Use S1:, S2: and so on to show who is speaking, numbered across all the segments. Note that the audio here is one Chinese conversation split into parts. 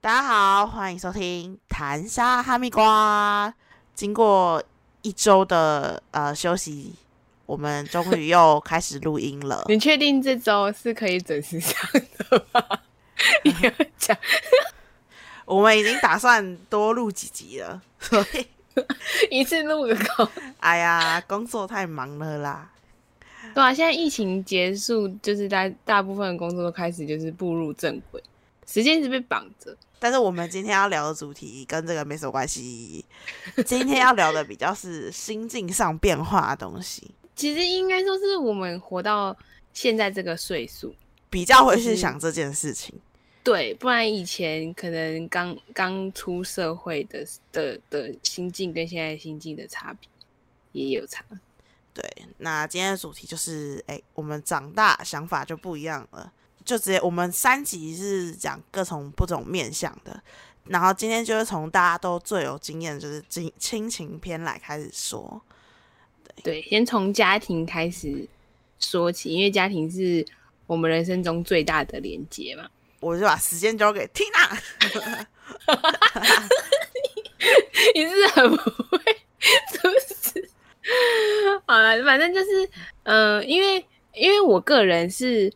S1: 大家好，欢迎收听谈沙哈密瓜。经过一周的呃休息，我们终于又开始录音了。
S2: 你确定这周是可以准时上的吗？你要讲，
S1: 我们已经打算多录几集了，所以
S2: 一次录个够。
S1: 哎呀，工作太忙了啦。
S2: 对啊，现在疫情结束，就是大大部分的工作都开始就是步入正轨，时间一直被绑着。
S1: 但是我们今天要聊的主题跟这个没什么关系。今天要聊的比较是心境上变化的东西，
S2: 其实应该说是我们活到现在这个岁数，
S1: 比较会去想这件事情。
S2: 对，不然以前可能刚刚出社会的的的心境跟现在心境的差别也有差。
S1: 对，那今天的主题就是，哎，我们长大想法就不一样了。就直接我们三集是讲各种不同面向的，然后今天就是从大家都最有经验，就是亲亲情篇来开始说。
S2: 对，先从家庭开始说起，因为家庭是我们人生中最大的连接嘛。
S1: 我就把时间交给 Tina。
S2: 你是很不会，是不是？好了，反正就是，嗯，因为因为我个人是。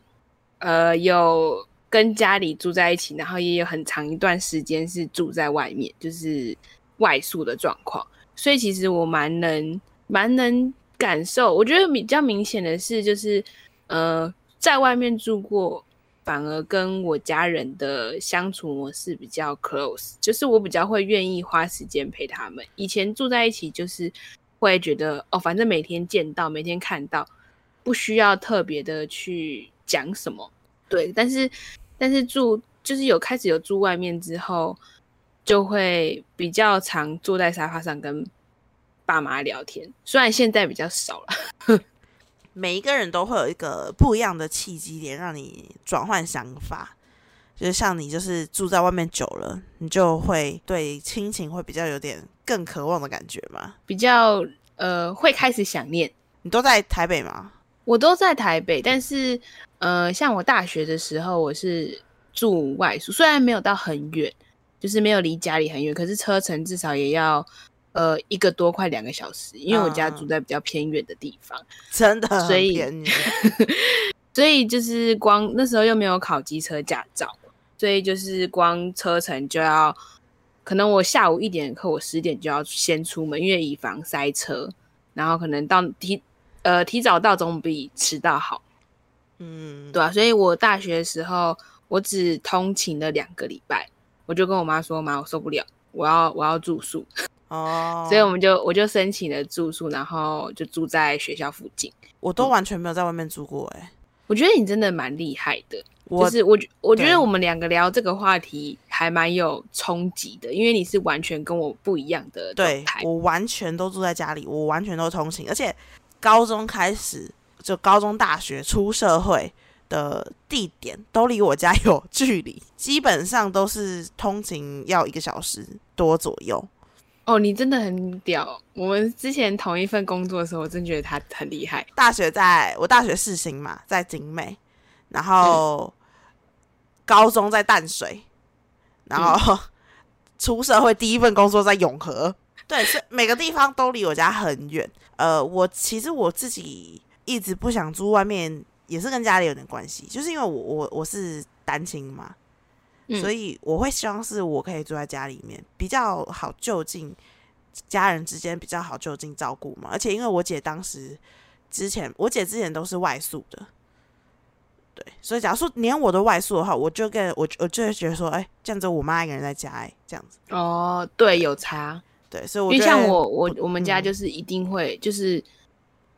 S2: 呃，有跟家里住在一起，然后也有很长一段时间是住在外面，就是外宿的状况。所以其实我蛮能蛮能感受。我觉得比较明显的是，就是呃，在外面住过，反而跟我家人的相处模式比较 close，就是我比较会愿意花时间陪他们。以前住在一起，就是会觉得哦，反正每天见到，每天看到，不需要特别的去。讲什么？对，但是但是住就是有开始有住外面之后，就会比较常坐在沙发上跟爸妈聊天。虽然现在比较少了，
S1: 每一个人都会有一个不一样的契机点，让你转换想法。就是像你，就是住在外面久了，你就会对亲情会比较有点更渴望的感觉嘛？
S2: 比较呃，会开始想念。
S1: 你都在台北吗？
S2: 我都在台北，但是。呃，像我大学的时候，我是住外宿，虽然没有到很远，就是没有离家里很远，可是车程至少也要呃一个多快两个小时，因为我家住在比较偏远的地方，
S1: 真的，
S2: 所以所以就是光那时候又没有考机车驾照，所以就是光车程就要，可能我下午一点课，我十点就要先出门，因为以防塞车，然后可能到提呃提早到总比迟到好。嗯，对啊，所以我大学的时候，我只通勤了两个礼拜，我就跟我妈说：“妈，我受不了，我要我要住宿。”哦，所以我们就我就申请了住宿，然后就住在学校附近。
S1: 我都完全没有在外面住过，哎，
S2: 我觉得你真的蛮厉害的。就是我我觉得我们两个聊这个话题还蛮有冲击的，因为你是完全跟我不一样的
S1: 对，我完全都住在家里，我完全都通勤，而且高中开始。就高中、大学、出社会的地点都离我家有距离，基本上都是通勤要一个小时多左右。
S2: 哦，你真的很屌！我们之前同一份工作的时候，我真觉得他很厉害。
S1: 大学在我大学四星嘛，在景美，然后高中在淡水，然后出社会第一份工作在永和。对，是每个地方都离我家很远。呃，我其实我自己。一直不想住外面，也是跟家里有点关系，就是因为我我我是单亲嘛，所以我会希望是我可以住在家里面，比较好就近，家人之间比较好就近照顾嘛。而且因为我姐当时之前，我姐之前都是外宿的，对，所以假如说连我都外宿的话，我就跟我我就会觉得说，哎，这样子我妈一个人在家，哎，这样子。
S2: 哦，对，有差，
S1: 对，所以我
S2: 因为像我我我们家就是一定会就是。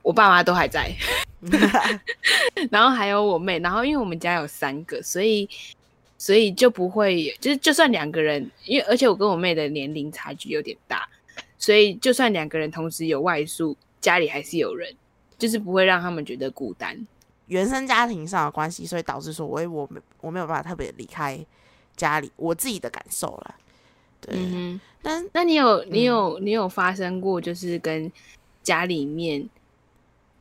S2: 我爸妈都还在，然后还有我妹，然后因为我们家有三个，所以所以就不会，就是就算两个人，因为而且我跟我妹的年龄差距有点大，所以就算两个人同时有外宿，家里还是有人，就是不会让他们觉得孤单。
S1: 原生家庭上的关系，所以导致说，我我没我没有办法特别离开家里，我自己的感受了。对，
S2: 但那你有你有你有发生过，就是跟家里面。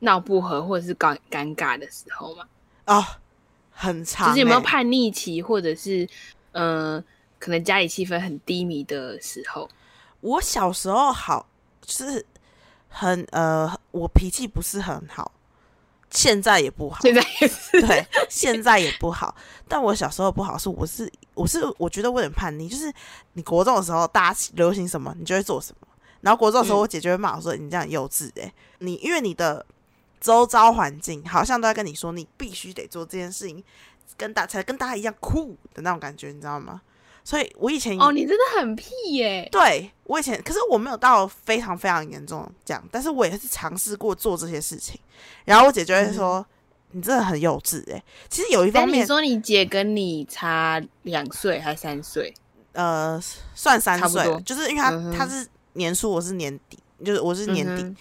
S2: 闹不和或者是尴尴尬的时候嘛？
S1: 哦，很长，
S2: 就是有没有叛逆期，或者是呃，可能家里气氛很低迷的时候？
S1: 我小时候好，就是很呃，我脾气不是很好，现在也不好，
S2: 现在也是
S1: 对，现在也不好。但我小时候不好是，我是我是我觉得我有点叛逆，就是你国中的时候大家流行什么，你就会做什么。然后国中的时候，
S2: 嗯
S1: 我姐就会骂我说：“你这样幼稚诶、你因为你的周遭环境好像都在跟你说，你必须得做这件事情，跟大才跟大家一样酷的那种感觉，你知道吗？”所以，我以前
S2: 哦，你真的很屁耶！
S1: 对我以前，可是我没有到非常非常严重这样，但是我也是尝试过做这些事情。然后我姐就会说：“你真的很幼稚诶、其实有一方面，
S2: 你说你姐跟你差两岁还三岁？
S1: 呃，算三岁，就是因为她、是年初，我是年底，就是我是年底。
S2: 嗯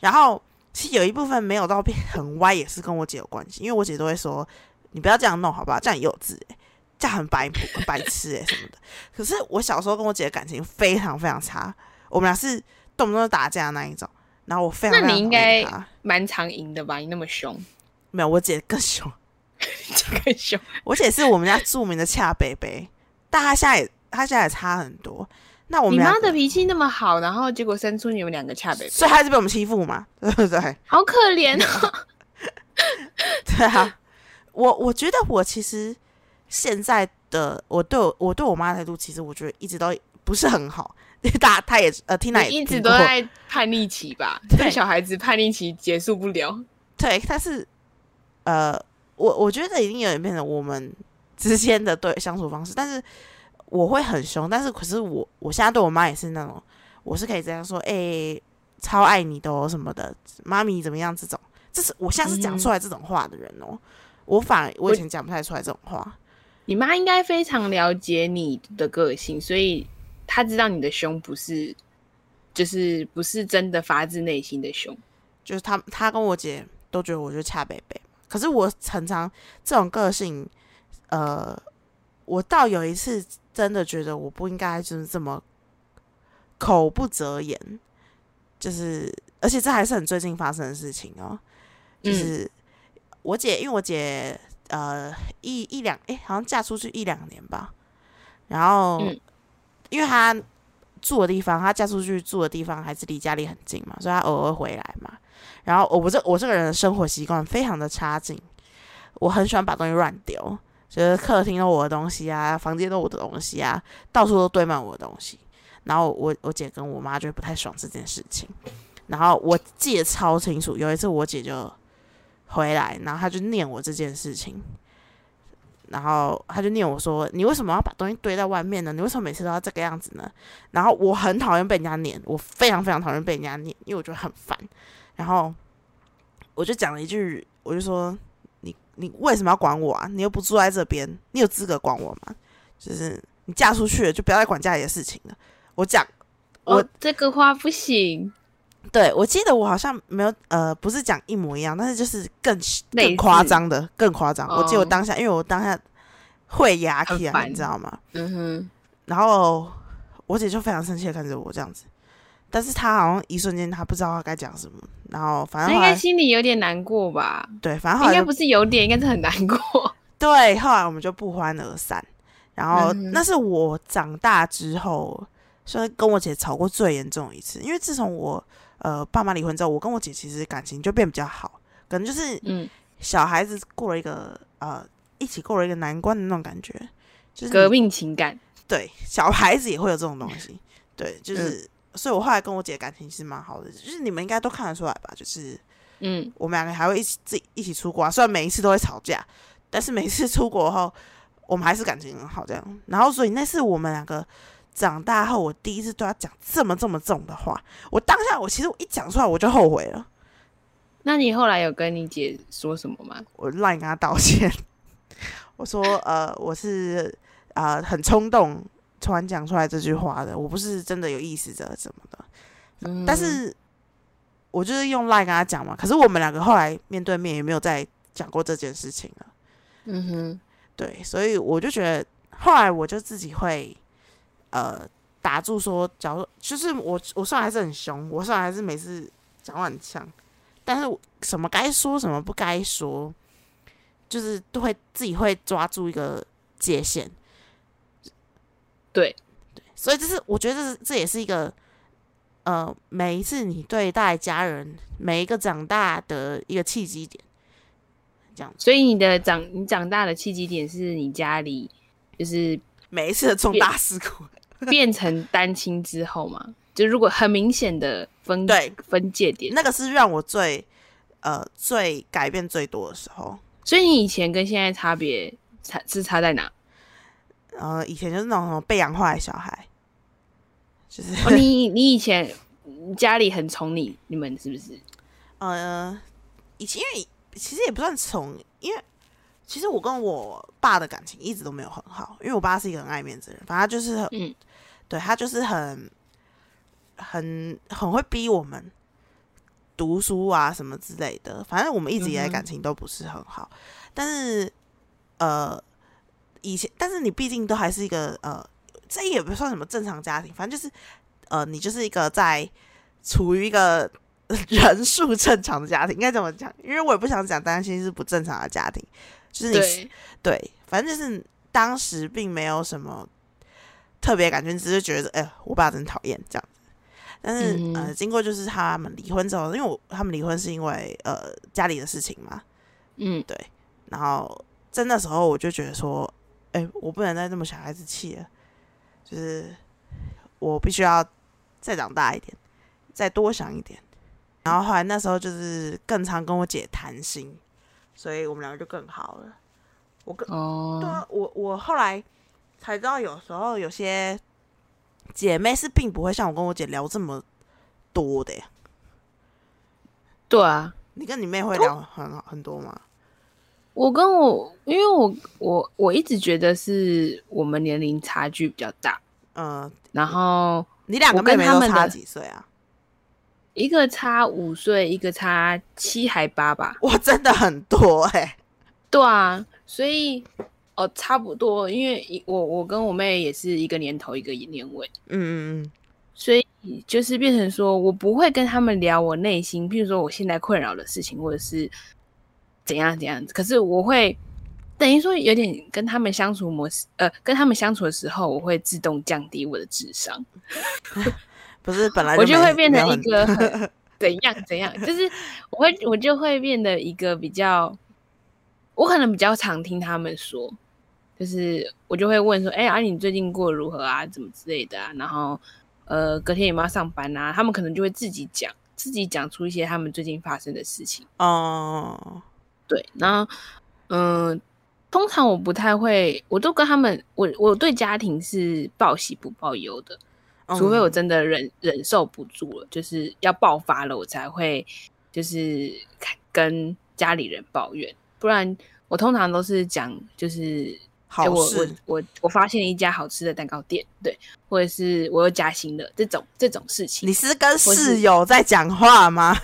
S1: 然后其实有一部分没有到变很歪，也是跟我姐有关系，因为我姐都会说：“你不要这样弄，好不好？这样很幼稚、欸，这样很白朴、很白痴哎、什么的。”可是我小时候跟我姐的感情非常非常差，我们俩是动不动就打架的那一种。然后我非常
S2: 那你
S1: 非常讨
S2: 应该蛮常赢的吧？你那么凶，
S1: 没有我姐更凶，
S2: 更凶。
S1: 我姐是我们家著名的恰北北，但她现在也她现在也差很多。那我们你妈
S2: 的脾气那么好，然后结果生出你们两个恰北，
S1: 所以她还是被我们欺负嘛，对不对？
S2: 好可怜哦。
S1: 对啊，我我觉得我其实现在的我对我我对我妈的态度，其实我觉得一直都不是很好。大她也呃也
S2: 你一直都在叛逆期吧？
S1: 对
S2: 这个小孩子叛逆期结束不了。
S1: 对，但是呃，我我觉得已经有点变成我们之间的对相处方式，但是我会很凶，但是可是我我现在对我妈也是那种，我是可以这样说，哎、超爱你的哦什么的，妈咪怎么样这种，这是我现在是讲出来这种话的人哦，我反而我以前讲不太出来这种话。
S2: 你妈应该非常了解你的个性，所以她知道你的凶不是，就是不是真的发自内心的凶。
S1: 就是她她跟我姐都觉得我就恰北北，可是我常常这种个性，呃，我到有一次真的觉得我不应该就是这么口不择言，就是而且这还是很最近发生的事情哦，就是我姐，因为我姐呃一一两哎、好像嫁出去一两年吧，然后、
S2: 嗯
S1: 因为她住的地方，她嫁出去住的地方还是离家里很近嘛，所以她偶尔回来嘛。然后我这我这个人的生活习惯非常的差劲，我很喜欢把东西乱丢，就是客厅都我的东西啊，房间都我的东西啊，到处都堆满我的东西。然后我我姐跟我妈就不太爽这件事情。然后我记得超清楚，有一次我姐就回来，然后她就念我这件事情，然后她就念我说：“你为什么要把东西堆在外面呢？你为什么每次都要这个样子呢？”然后我很讨厌被人家念，我非常非常讨厌被人家念，因为我觉得很烦。然后我就讲了一句，我就说：“你你为什么要管我啊？你又不住在这边，你有资格管我吗？就是你嫁出去了，就不要再管家里的事情了。”我讲，我
S2: 哦，这个话不行，
S1: 对我记得我好像没有呃，不是讲一模一样，但是就是更更夸张的，更夸张。我记得我
S2: 哦
S1: 当下，因为我当下会牙起来，你知道吗？
S2: 嗯哼，
S1: 然后我姐就非常生气的看着我这样子，但是她好像一瞬间她不知道她该讲什么，然后反
S2: 正应该心里有点难过吧？
S1: 对，反正
S2: 应该不是有点，应该是很难过。
S1: 对，后来我们就不欢而散。然后
S2: 嗯
S1: 那是我长大之后，算是跟我姐吵过最严重的一次。因为自从我呃爸妈离婚之后，我跟我姐其实感情就变比较好，可能就是
S2: 嗯，
S1: 小孩子过了一个呃一起过了一个难关的那种感觉，就是
S2: 革命情感，
S1: 对小孩子也会有这种东西，对，就是。
S2: 嗯
S1: 所以我后来跟我姐感情其实蛮好的，就是你们应该都看得出来吧？就是
S2: 嗯，
S1: 我们两个还会一起自己一起出国啊，虽然每一次都会吵架，但是每次出国后，我们还是感情很好这样。然后所以那是我们两个长大后，我第一次对他讲这么这么重的话。我当下我其实我一讲出来我就后悔了，
S2: 那你后来有跟你姐说什么吗？
S1: 我让你跟她道歉，我说呃我是呃很冲动突然讲出来这句话的，我不是真的有意识的什么的。
S2: 嗯
S1: 但是我就是用 line 跟他讲嘛，可是我们两个后来面对面也没有再讲过这件事情了。
S2: 嗯哼，
S1: 对，所以我就觉得，后来我就自己会呃打住说，假如就是我我虽然还是很凶，我虽然还是每次讲话很呛，但是我什么该说什么不该说，就是都会自己会抓住一个界限。
S2: 对
S1: 对，所以这是我觉得这是这也是一个呃，每一次你对待家人每一个长大的一个契机点，这样。
S2: 所以你的长你长大的契机点是你家里就是
S1: 每一次的重大事故，
S2: 变成单亲之后嘛，就如果很明显的分
S1: 对
S2: 分界点，
S1: 那个是让我最呃最改变最多的时候。
S2: 所以你以前跟现在差别差是差在哪？
S1: 呃，以前就是那种什么被养坏的小孩，就是、
S2: 哦、你你以前家里很宠你，你们是不是？
S1: 呃，以前因为其实也不算宠，因为其实我跟我爸的感情一直都没有很好，因为我爸是一个很爱面子的人，反正他就是很，
S2: 嗯
S1: 对他就是很很很会逼我们读书啊什么之类的，反正我们一直以来感情都不是很好，但是呃，以前但是你毕竟都还是一个呃，这也不算什么正常家庭，反正就是呃，你就是一个在处于一个 人数正常的家庭，应该怎么讲？因为我也不想讲担心是不正常的家庭，就是你
S2: 对，
S1: 对，反正就是当时并没有什么特别感觉，只是觉得，哎、我爸真讨厌这样子。但是、
S2: 嗯
S1: 呃，经过就是他们离婚之后，因为我他们离婚是因为呃家里的事情嘛，
S2: 嗯，对
S1: 然后在那时候我就觉得说，哎、我不能再这么小孩子气了，就是我必须要再长大一点，再多想一点。然后后来那时候就是更常跟我姐谈心，所以我们两个就更好了。我跟对
S2: 哦，
S1: 啊，我我后来才知道，有时候有些姐妹是并不会像我跟我姐聊这么多的呀。
S2: 对啊，
S1: 你跟你妹会聊很很多吗？
S2: 我跟我，因为我我我一直觉得是我们年龄差距比较大，
S1: 嗯，
S2: 然后
S1: 你两个
S2: 跟
S1: 妹妹都差
S2: 他们的
S1: 几岁啊？
S2: 一个差五岁，一个差七还八吧。
S1: 哇，真的很多哎、
S2: 对啊，所以哦差不多，因为我我跟我妹也是一个年头一个年尾，
S1: 嗯嗯
S2: 所以就是变成说我不会跟他们聊我内心，譬如说我现在困扰的事情，或者是怎样怎样。可是我会等于说有点跟他们相处模式，呃，跟他们相处的时候，我会自动降低我的智商，
S1: 嗯，不是本来
S2: 我就会变成一个很 怎样怎样，就是我会我就会变得一个比较，我可能比较常听他们说。就是我就会问说，哎、啊，你最近过如何啊？怎么之类的啊？然后，呃，隔天有没有上班啊？他们可能就会自己讲，自己讲出一些他们最近发生的事情。
S1: 哦，
S2: 对，然后，嗯、通常我不太会，我都跟他们，我我对家庭是报喜不报忧的，除非我
S1: 嗯
S2: 真的忍忍受不住了，就是要爆发了，我才会就是跟家里人抱怨，不然我通常都是讲就是。好我我我我发现一家好吃的蛋糕店，对，或者是我又加薪了这种这种事情
S1: 你，是跟室友在讲话吗？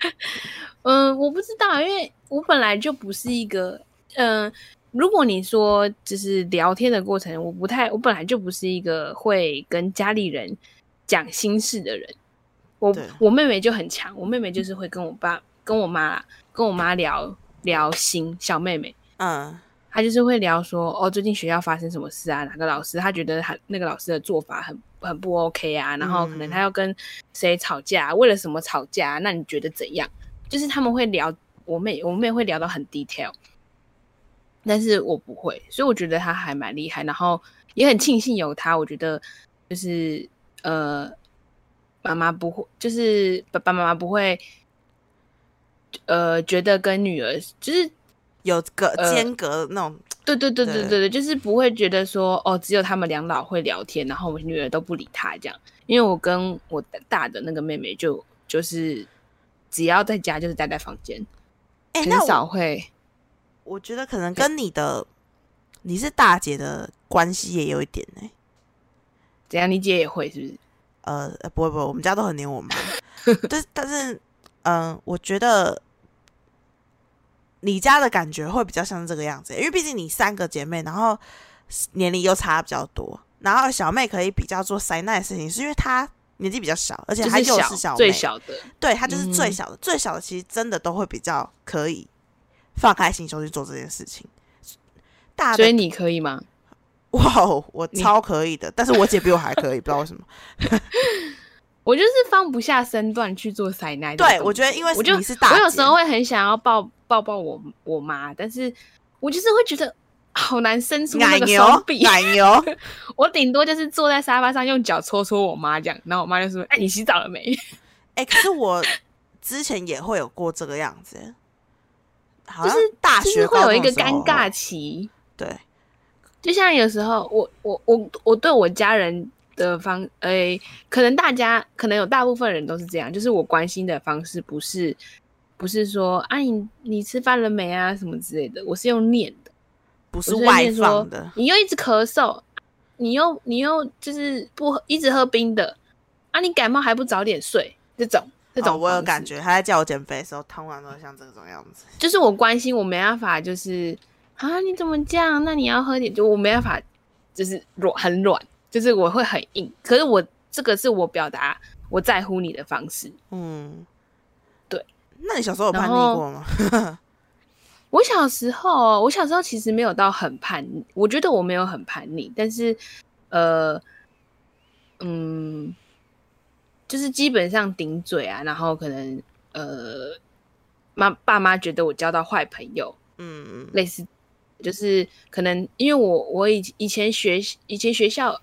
S2: 嗯，我不知道，因为我本来就不是一个，嗯、如果你说就是聊天的过程，我不太，我本来就不是一个会跟家里人讲心事的人。我我妹妹就很强，我妹妹就是会跟我爸、跟我妈啦、跟我妈聊聊心，小妹妹。
S1: 嗯
S2: 她就是会聊说，哦，最近学校发生什么事啊？哪个老师她觉得她那个老师的做法很很不 OK 啊？然后可能
S1: 嗯
S2: 她要跟谁吵架，为了什么吵架？那你觉得怎样？就是他们会聊，我妹我妹会聊到很 detail，但是我不会，所以我觉得她还蛮厉害，然后也很庆幸有她。我觉得就是呃，妈妈不会，就是爸爸妈妈不会，呃，觉得跟女儿就是
S1: 有个
S2: 呃
S1: 间隔那种，
S2: 对对对对
S1: 对
S2: 对对，就是不会觉得说哦，只有他们两老会聊天，然后我女儿都不理他这样。因为我跟我大的那个妹妹就就是只要在家就是待在房间，
S1: 哎、
S2: 很
S1: 那我
S2: 少会。
S1: 我觉得可能跟你的你是大姐的关系也有一点呢、
S2: 怎样？你姐也会是不是？
S1: 呃，呃不会不会，我们家都很黏我妈。但但是，嗯、我觉得你家的感觉会比较像是这个样子，因为毕竟你三个姐妹，然后年龄又差比较多，然后小妹可以比较做塞奈的事情，是因为她年纪比较小，而且她
S2: 就是小
S1: 又是小，
S2: 最小的，
S1: 对她就是最
S2: 嗯
S1: 小的，最小的其实真的都会比较可以放开心胸去做这件事情。大
S2: 所以你可以吗？
S1: 哇哦，我超可以的，但是我姐比我还可以，不知道为什么。
S2: 我就是放不下身段去做塞奶。
S1: 对，我觉得因为
S2: 我就
S1: 你是大，
S2: 我有时候会很想要抱抱抱我我妈，但是我就是会觉得好难伸出那个
S1: 奶牛
S2: 双臂。
S1: 奶牛，
S2: 我顶多就是坐在沙发上用脚戳戳我妈这样，然后我妈就说：“哎、你洗澡了没？
S1: 哎、可是我之前也会有过这个样子，好像
S2: 就是
S1: 大学
S2: 就是会有一个尴尬，期。
S1: 对，
S2: 就像有时候我我我我对我家人的方，哎、可能大家可能有大部分人都是这样，就是我关心的方式不是不是说啊你你吃饭了没啊？什么之类的，我是用念
S1: 不是外放的，
S2: 你又一直咳嗽，你又你又就是不喝一直喝冰的啊，你感冒还不早点睡，这种这种、
S1: 哦我有感，觉，他在叫我减肥的时候，通常都像这种样子。
S2: 就是我关心我没办法，就是啊你怎么这样？那你要喝点，就我没办法，就是软很软，就是我会很硬，可是我这个是我表达我在乎你的方式。
S1: 嗯，
S2: 对。
S1: 那你小时候有叛逆过吗？
S2: 我小时候，我小时候其实没有到很叛逆，我觉得我没有很叛逆，但是呃，嗯，就是基本上顶嘴啊，然后可能呃，妈爸妈觉得我交到坏朋友，
S1: 嗯嗯
S2: 类似，就是可能因为我我以以前学以前学校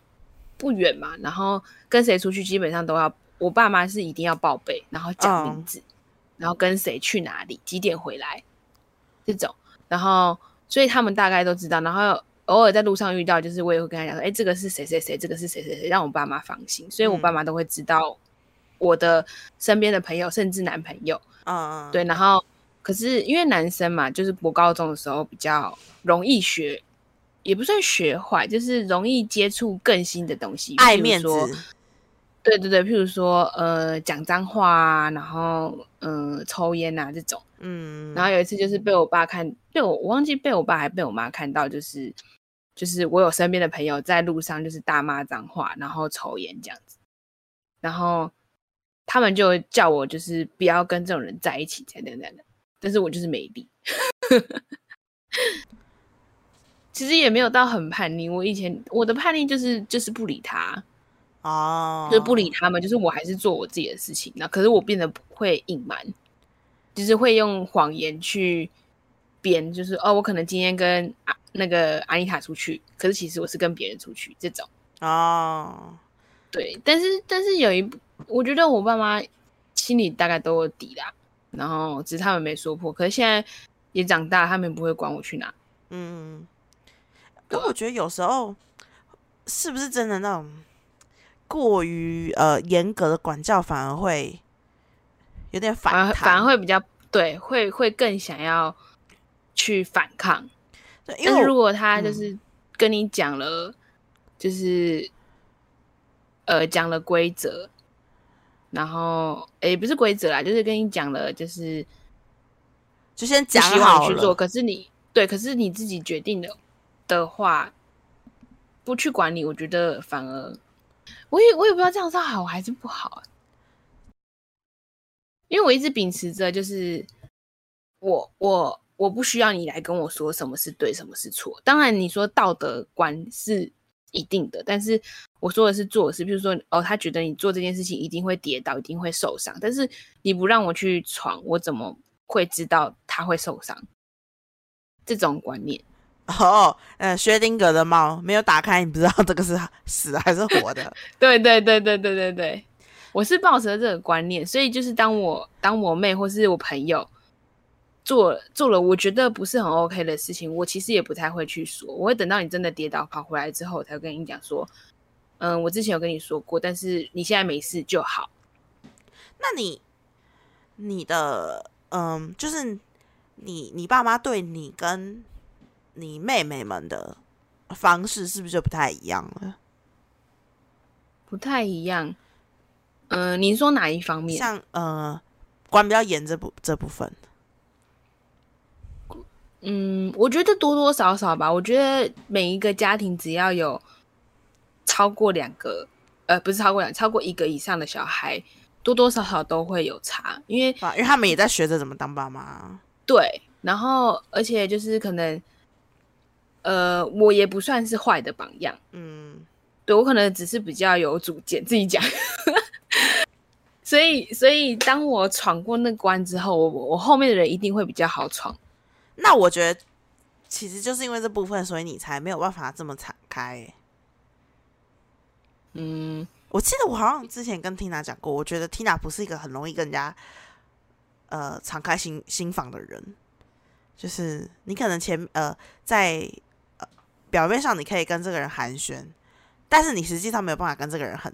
S2: 不远嘛，然后跟谁出去基本上都要我爸妈是一定要报备，然后讲名字，然后跟谁去哪里，几点回来这种，然后所以他们大概都知道，然后偶尔在路上遇到，就是我也会跟他讲说，哎，这个是谁谁谁，这个是谁谁谁，让我爸妈放心，所以我爸妈都会知道我的身边的朋友，甚至男朋友。
S1: 嗯嗯，
S2: 对，然后可是因为男生嘛，就是国高中的时候比较容易学，也不算学坏，就是容易接触更新的东西，
S1: 爱面
S2: 说
S1: 子，
S2: 对对对，譬如说呃讲脏话啊，然后嗯、呃抽烟啊这种。
S1: 嗯，
S2: 然后有一次就是被我爸看，被我我忘记被我爸还被我妈看到，就是就是我有身边的朋友在路上就是大骂脏话，然后抽烟这样子，然后他们就叫我就是不要跟这种人在一起，这样这样这样的，但是我就是没理。其实也没有到很叛逆，我以前我的叛逆就是就是不理他，
S1: 哦，
S2: 就是不理他们，就是我还是做我自己的事情。那可是我变得不会隐瞒，就是会用谎言去编，就是哦，我可能今天跟啊那个阿妮塔出去，可是其实我是跟别人出去这种。
S1: 哦，
S2: 对，但是但是有一，我觉得我爸妈心里大概都有底啦，然后只是他们没说破。可是现在也长大，他们不会管我去哪。
S1: 嗯，
S2: 对啊
S1: 可我觉得有时候是不是真的那种过于呃严格的管教，反而会有点
S2: 反
S1: 反弹，
S2: 反而会比较对，会会更想要去反抗。
S1: 对，因为
S2: 如果他就
S1: 嗯
S2: 是跟你讲了，就是呃讲了规则，然后诶不是规则啦，就是跟你讲了，就是
S1: 就先讲好
S2: 你去做，
S1: 了，
S2: 可是你对，可是你自己决定的的话，不去管你，我觉得反而我也我也不知道这样是好还是不好啊，因为我一直秉持着就是我我我不需要你来跟我说什么是对，什么是错。当然你说道德观是一定的，但是我说的是做的事，比如说哦，他觉得你做这件事情一定会跌倒，一定会受伤，但是你不让我去闯，我怎么会知道他会受伤？这种观念，
S1: 哦，呃，薛定谔的猫没有打开，你不知道这个是死还是活的，
S2: 对对对对对对对，我是抱着这个观念，所以就是当我当我妹或是我朋友做做了我觉得不是很 OK 的事情，我其实也不太会去说，我会等到你真的跌倒跑回来之后，我才会跟你讲说，嗯，我之前有跟你说过，但是你现在没事就好。
S1: 那你你的嗯，就是你你爸妈对你跟你妹妹们的方式是不是就不太一样了？
S2: 不太一样，嗯、您说哪一方面？
S1: 像呃，管比较严这部这部分，
S2: 嗯，我觉得多多少少吧。我觉得每一个家庭只要有超过两个，呃，不是超过两，超过一个以上的小孩，多多少少都会有差。因为
S1: 啊，因为他们也在学着怎么当爸妈。
S2: 对，然后而且就是可能呃，我也不算是坏的榜样，
S1: 嗯，
S2: 对我可能只是比较有主见，自己讲。所以，所以当我闯过那关之后，我我后面的人一定会比较好闯。
S1: 那我觉得其实就是因为这部分，所以你才没有办法这么敞开欸。
S2: 嗯，
S1: 我记得我好像之前跟 Tina 讲过，我觉得 Tina 不是一个很容易跟人家呃敞开心心房的人，就是你可能前呃在呃表面上你可以跟这个人寒暄，但是你实际上没有办法跟这个人很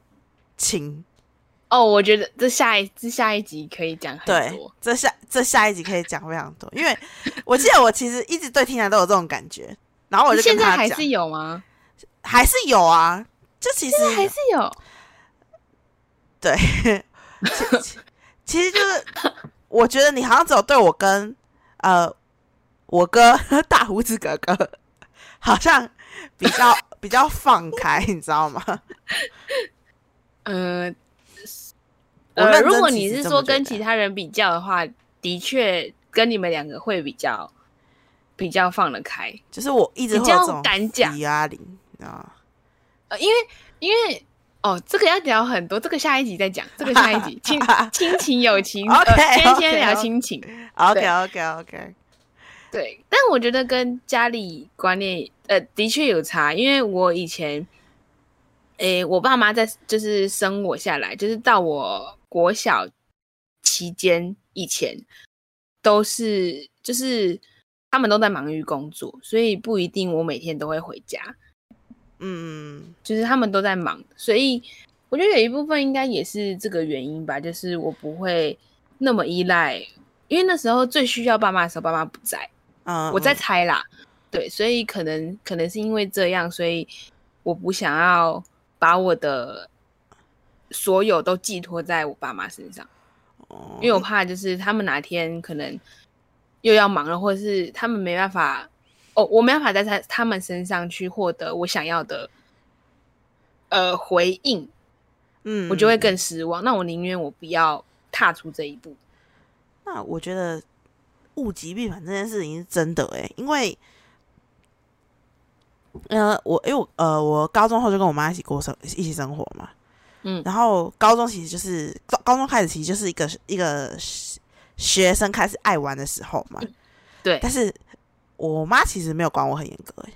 S1: 亲。
S2: 哦，我觉得这下一这下一集可以讲很
S1: 对
S2: 多。，
S1: 这下这下一集可以讲非常多，因为我记得我其实一直对 Tina 都有这种感觉，然后我就跟他讲，
S2: 现在还是有吗？
S1: 还是有啊，就其实
S2: 还是有。
S1: 对，其其 其实就是我觉得你好像只有对我跟呃我哥大胡子哥哥好像比较比较放开，你知道吗？
S2: 呃，如果你是说跟其他人比较的话，的确跟你们两个会比较比较放得开。
S1: 就是我一直
S2: 比较
S1: 会有这种
S2: 敢讲
S1: 压力，你知道吗？
S2: 呃，因为因为哦，这个要聊很多，这个下一集再讲，这个下一集 亲亲情友情，呃
S1: OK，
S2: 先聊亲情。
S1: OK
S2: 对
S1: OK OK，
S2: 对，但我觉得跟家里观念呃的确有差，因为我以前，诶，我爸妈在就是生我下来，就是到我国小期间以前，都是就是他们都在忙于工作，所以不一定我每天都会回家，
S1: 嗯，
S2: 就是他们都在忙，所以我觉得有一部分应该也是这个原因吧，就是我不会那么依赖，因为那时候最需要爸妈的时候，爸妈不在。
S1: 嗯，
S2: 我在
S1: 嗯
S2: 猜啦，对，所以可能可能是因为这样，所以我不想要把我的所有都寄托在我爸妈身上，
S1: 哦
S2: 因为我怕就是他们哪天可能又要忙了，或者是他们没办法，哦，我没办法在他他们身上去获得我想要的呃回应，
S1: 嗯，
S2: 我就会
S1: 嗯
S2: 更失望。那我宁愿我不要踏出这一步。
S1: 那我觉得物极必反这件事情是真的诶、因为呃，我因为我呃，我高中后就跟我妈一起过生一起生活嘛，
S2: 嗯。
S1: 然后高中其实就是高高中开始，其实就是一个一个学生开始爱玩的时候嘛，
S2: 对。
S1: 但是我妈其实没有管我很严格诶、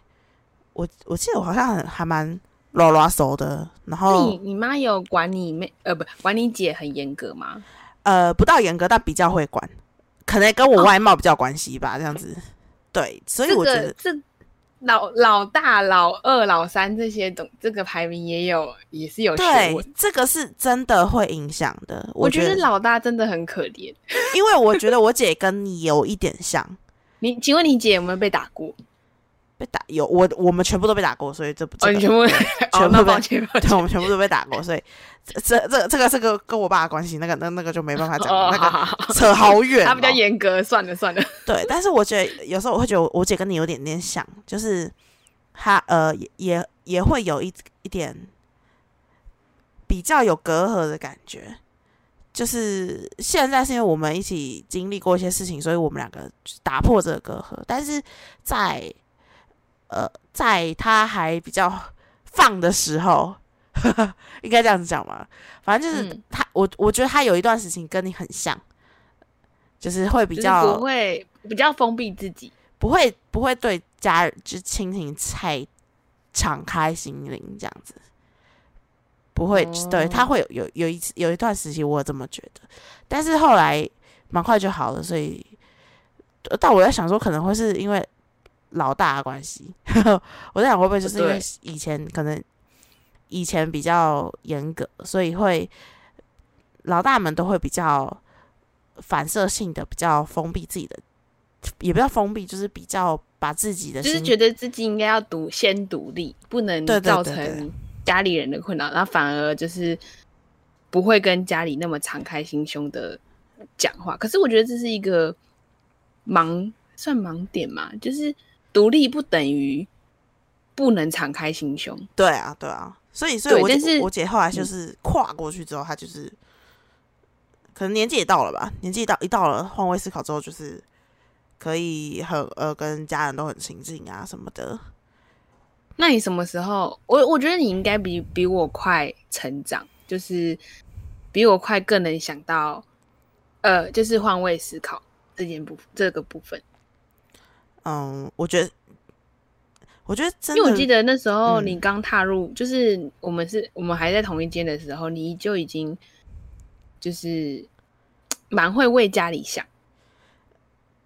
S1: 我我记得我好像很还蛮拉拉手的，然后
S2: 你你妈有管你妹呃不管你姐很严格吗？
S1: 呃，不到严格，但比较会管，可能跟我外貌比较关系吧，这样子。对，所以我觉得，
S2: 个这老老大、老二、老三这些东，这个排名也有也是有
S1: 对。这个是真的会影响的。
S2: 我
S1: 觉
S2: 觉得老大真的很可怜。
S1: 因为我觉得我姐跟你有一点像，
S2: 你请问你姐有没有被打过？
S1: 被打有我我们全部都被打过，所以这不
S2: 你全部 哦，
S1: 全部被
S2: 那抱歉，抱歉
S1: 对，我们全部都被打过，所以这这这这个这个跟我爸的关系，那个那那个就没办法讲，
S2: 哦，
S1: 那个扯好远、
S2: 他比较
S1: 哦。
S2: 严格，算了算了。
S1: 对，但是我觉得有时候我会觉得我姐跟你有点点像，就是她呃也也也会有一一点比较有隔阂的感觉。就是现在是因为我们一起经历过一些事情，所以我们两个打破这个隔阂。但是在呃，在他还比较放的时候，应该这样子讲嘛。反正就是
S2: 嗯
S1: 他，我我觉得他有一段时情跟你很像，就是会比较
S2: 不会比较封闭自己。
S1: 不会不会对家人就亲情太敞开心灵这样子，不会、对他
S2: 哦
S1: 会有有有一次有一段时期我有这么觉得，但是后来蛮快就好了，所以呃但我在想说可能会是因为老大的关系，我在想会不会就是因为以前可能以前比较严格，所以会老大们都会比较反射性的比较封闭自己的。也不要封闭，就是比较把自己的
S2: 就是觉得自己应该要独先独立，不能造成家里人的困扰，然后反而就是不会跟家里那么敞开心胸的讲话。可是我觉得这是一个盲算盲点嘛，就是独立不等于不能敞开心胸。
S1: 对啊，对啊，所以所以我我姐后来就
S2: 嗯
S1: 是跨过去之后，她就是可能年纪也到了吧，年纪到一到了换位思考之后，就是可以很呃跟家人都很亲近啊什么的。
S2: 那你什么时候？我我觉得你应该比比我快成长，就是比我快更能想到，呃，就是换位思考这件部这个部分。
S1: 嗯，我觉得，我觉得真
S2: 因为我，记得那时候
S1: 嗯
S2: 你刚踏入，就是我们是我们还在同一间的时候，你就已经就是蛮会为家里想。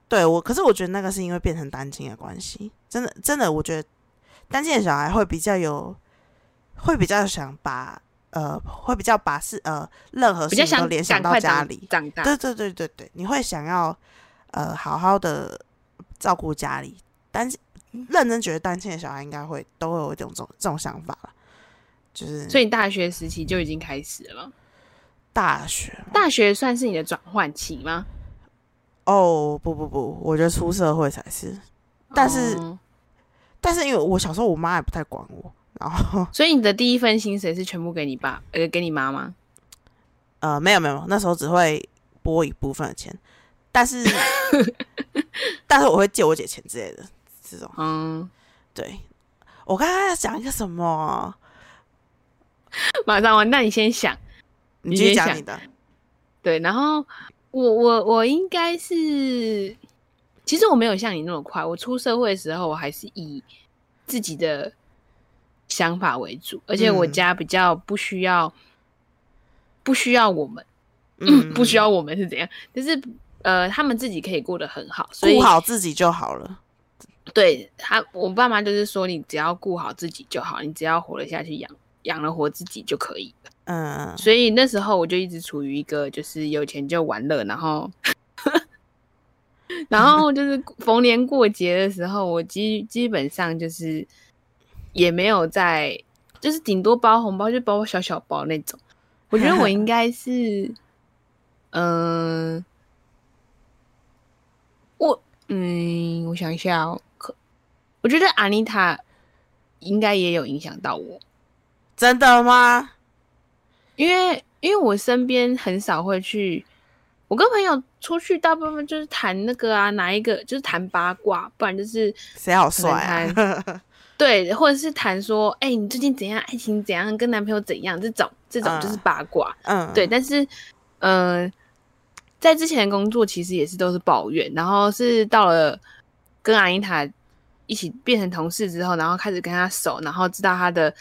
S1: 对我，可是我觉得那个是因为变成单亲的关系，真的，真的，我觉得单亲的小孩会比较有，会比较想把呃，会比较把事呃任何事情都联想到家里，
S2: 长大，
S1: 对对对对对，你会想要呃好好的照顾家里，单亲认真觉得单亲的小孩应该会都会有一种这种这种想法了就是
S2: 所以你大学时期就已经开始了吗？
S1: 大学
S2: 大学算是你的转换期吗？
S1: 哦不不不，我觉得出社会才是，但是
S2: 哦
S1: 但是因为我小时候我妈也不太管我，然后
S2: 所以你的第一份薪水是全部给你爸，呃，给你妈吗？
S1: 呃没有没有，那时候只会拨一部分的钱，但是 但是我会借我姐钱之类的这种。
S2: 嗯，
S1: 对，我刚刚要讲一个什么？
S2: 马上完，那你先想。
S1: 你
S2: 先想
S1: 讲你的。
S2: 对，然后我我我应该是，其实我没有像你那么快。我出社会的时候，我还是以自己的想法为主，而且我
S1: 嗯
S2: 家比较不需要，不需要我们，
S1: 嗯，
S2: 不需要我们是怎样？就是呃，他们自己可以过得很好，所以
S1: 顾好自己就好了。
S2: 对他，我爸妈就是说，你只要顾好自己就好，你只要活了下去，养养了活自己就可以了。
S1: 嗯，
S2: 所以那时候我就一直处于一个就是有钱就玩乐，然后然后就是逢年过节的时候，我基基本上就是也没有在，就是顶多包红包，就包小小包那种。我觉得我应该是，嗯、我嗯，我想一下哦，可我觉得阿妮塔应该也有影响到我。
S1: 真的吗？
S2: 因为因为我身边很少会去，我跟朋友出去，大部分就是谈那个啊，哪一个就是谈八卦，不然就是
S1: 谁好帅啊？
S2: 对，或者是谈说，哎、你最近怎样，爱情怎样，跟男朋友怎样，这种这种就是
S1: 嗯
S2: 八卦。
S1: 嗯，
S2: 对，但是嗯、呃在之前的工作其实也是都是抱怨，然后是到了跟阿妮塔一起变成同事之后，然后开始跟他熟，然后知道他的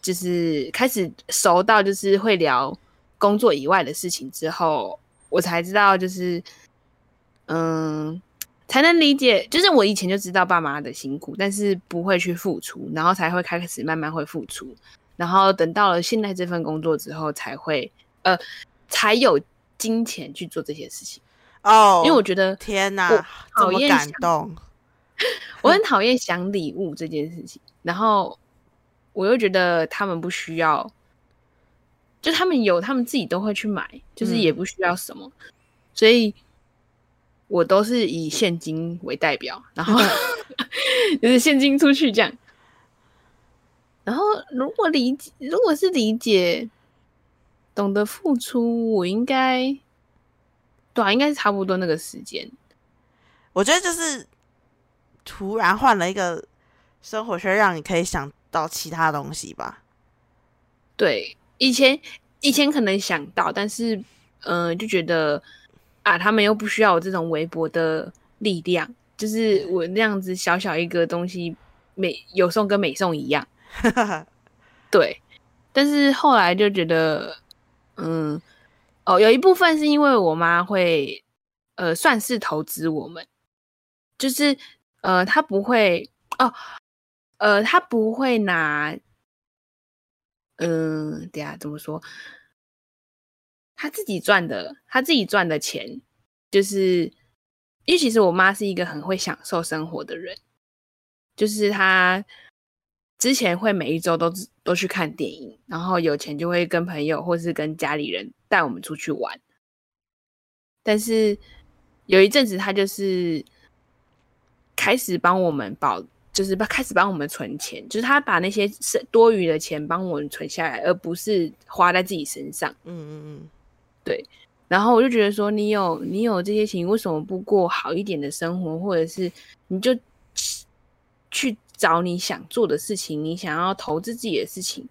S2: 就是开始熟到就是会聊工作以外的事情之后，我才知道就是嗯。才能理解，就是我以前就知道爸妈的辛苦，但是不会去付出，然后才会开始慢慢会付出，然后等到了现在这份工作之后，才会呃才有金钱去做这些事情。
S1: 哦，
S2: 因为我觉得
S1: 天哪
S2: 我，
S1: 这么感动。
S2: 我很讨厌想礼物这件事情，然后我又觉得他们不需要，就他们有，他们自己都会去买，就是也不需要什么，所以我都是以现金为代表，然后 就是现金出去这样。然后如果理解，如果是理解，懂得付出，我应该对啊，应该是差不多那个时间。
S1: 我觉得就是突然换了一个生活圈，让你可以想到其他东西吧。
S2: 对，以前以前可能想到，但是嗯、呃就觉得啊，他们又不需要我这种微薄的力量，就是我那样子小小一个东西，美有送跟没送一样。对，但是后来就觉得，嗯，哦，有一部分是因为我妈会，呃，算是投资我们，就是呃，他不会哦，呃，他不会拿，嗯、等一下怎么说？他自己赚的，他自己赚的钱，就是因为其实我妈是一个很会享受生活的人，就是她之前会每一周都都去看电影，然后有钱就会跟朋友或是跟家里人带我们出去玩。但是有一阵子，他就是开始帮我们保，就是把开始帮我们存钱，就是他把那些是多余的钱帮我们存下来，而不是花在自己身上。
S1: 嗯嗯嗯，对
S2: 然后我就觉得说，你有你有这些钱，为什么不过好一点的生活，或者是你就去去找你想做的事情，你想要投资自己的事情，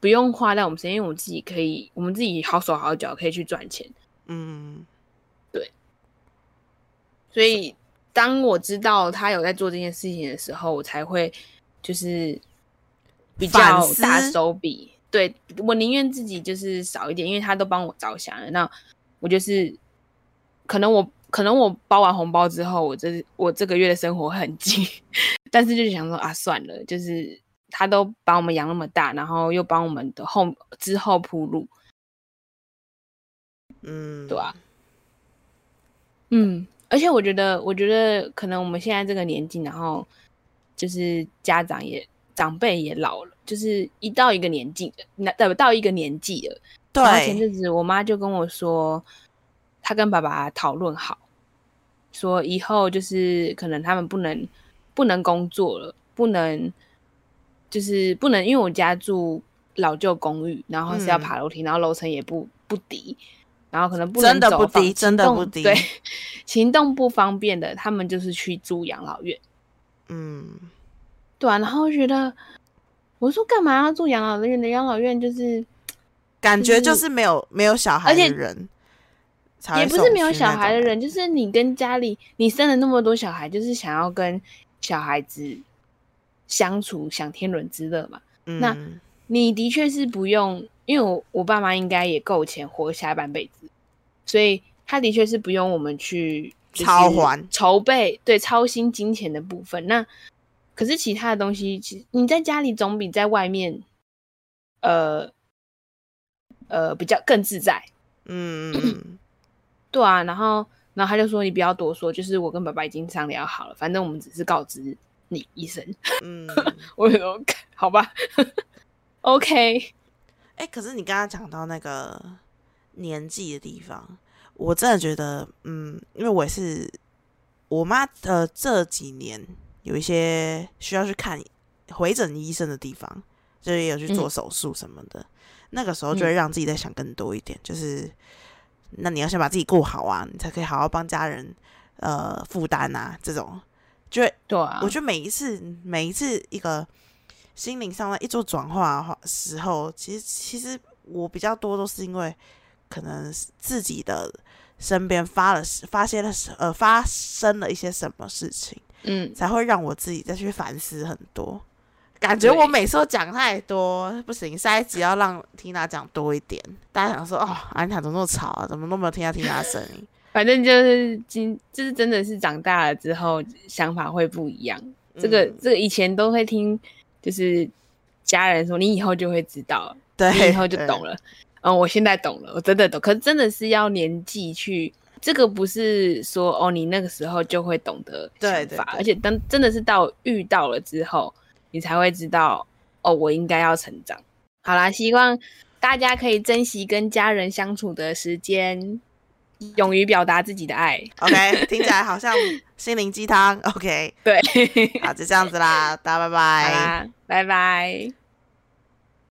S2: 不用花在我们身上，因为我们自己可以，我们自己好手好脚可以去赚钱。
S1: 嗯，对
S2: 所以当我知道他有在做这件事情的时候，我才会就是比较大手笔。对我宁愿自己就是少一点，因为他都帮我着想了。那我就是可能我可能我包完红包之后，我这我这个月的生活很紧，但是就是想说啊，算了，就是他都把我们养那么大，然后又帮我们的后之后铺路，
S1: 嗯，
S2: 对啊，嗯，而且我觉得，我觉得可能我们现在这个年纪，然后就是家长也长辈也老了，就是一到一个年纪，那呃到一个年纪了。然后前，阵子我妈就跟我说，她跟爸爸讨论好，说以后就是可能他们不能不能工作了，不能就是不能，因为我家住老旧公寓，然后是要
S1: 嗯
S2: 爬楼梯，然后楼层也不不低，然后可能不能
S1: 真的不低真的不低
S2: 对，行动不方便的，他们就是去住养老院。
S1: 嗯，
S2: 对啊，然后觉得我说干嘛要住养老院的？养老院就是
S1: 感觉
S2: 就
S1: 就是是没有没有小孩的人
S2: 也不是没有小孩的人，就是你跟家里你生了那么多小孩，就是想要跟小孩子相处，享天伦之乐嘛。那
S1: 嗯
S2: 你的确是不用，因为我我爸妈应该也够钱活下半辈子，所以他的确是不用我们去就是
S1: 操还
S2: 筹备，对操心金钱的部分。那可是其他的东西，其实你在家里总比在外面，呃呃比较更自在。
S1: 嗯
S2: 对啊，然后然后他就说你不要多说，就是我跟爸爸已经商量好了，反正我们只是告知你一声。
S1: 嗯，
S2: 我就说好吧，OK，
S1: 哎、可是你刚刚讲到那个年纪的地方，我真的觉得，嗯，因为我也是我妈呃这几年有一些需要去看回诊医生的地方，就是也有去做
S2: 嗯
S1: 手术什么的，那个时候就会让自己再想更多一点，就是那你要先把自己顾好啊，你才可以好好帮家人呃负担啊，这种。就会
S2: 对啊，
S1: 我觉得每一次每一次一个心灵上的一做转化的话时候，其实其实我比较多都是因为可能是自己的身边发了发现了呃发生了一些什么事情，
S2: 嗯，
S1: 才会让我自己再去反思很多。感觉我每次都讲太多，不行，下一集要让缇娜讲多一点。大家想说，哦，安塔怎么那么吵啊？怎么都没有听到缇娜的声音？
S2: 反正就是今就是真的是长大了之后想法会不一样。这个
S1: 嗯
S2: 这个以前都会听，就是家人说你以后就会知道，
S1: 对，
S2: 你以后就懂了。嗯，我现在懂了，我真的懂。可是真的是要年纪去，这个不是说哦，你那个时候就会懂得
S1: 对
S2: 想法，
S1: 对对
S2: 而且当真的是到遇到了之后，你才会知道哦，我应该要成长。好啦，希望大家可以珍惜跟家人相处的时间，勇于表达自己的爱。
S1: OK，听起来好像心灵鸡汤。OK，
S2: 对，
S1: 好，就这样子啦，大家拜拜。
S2: 拜拜。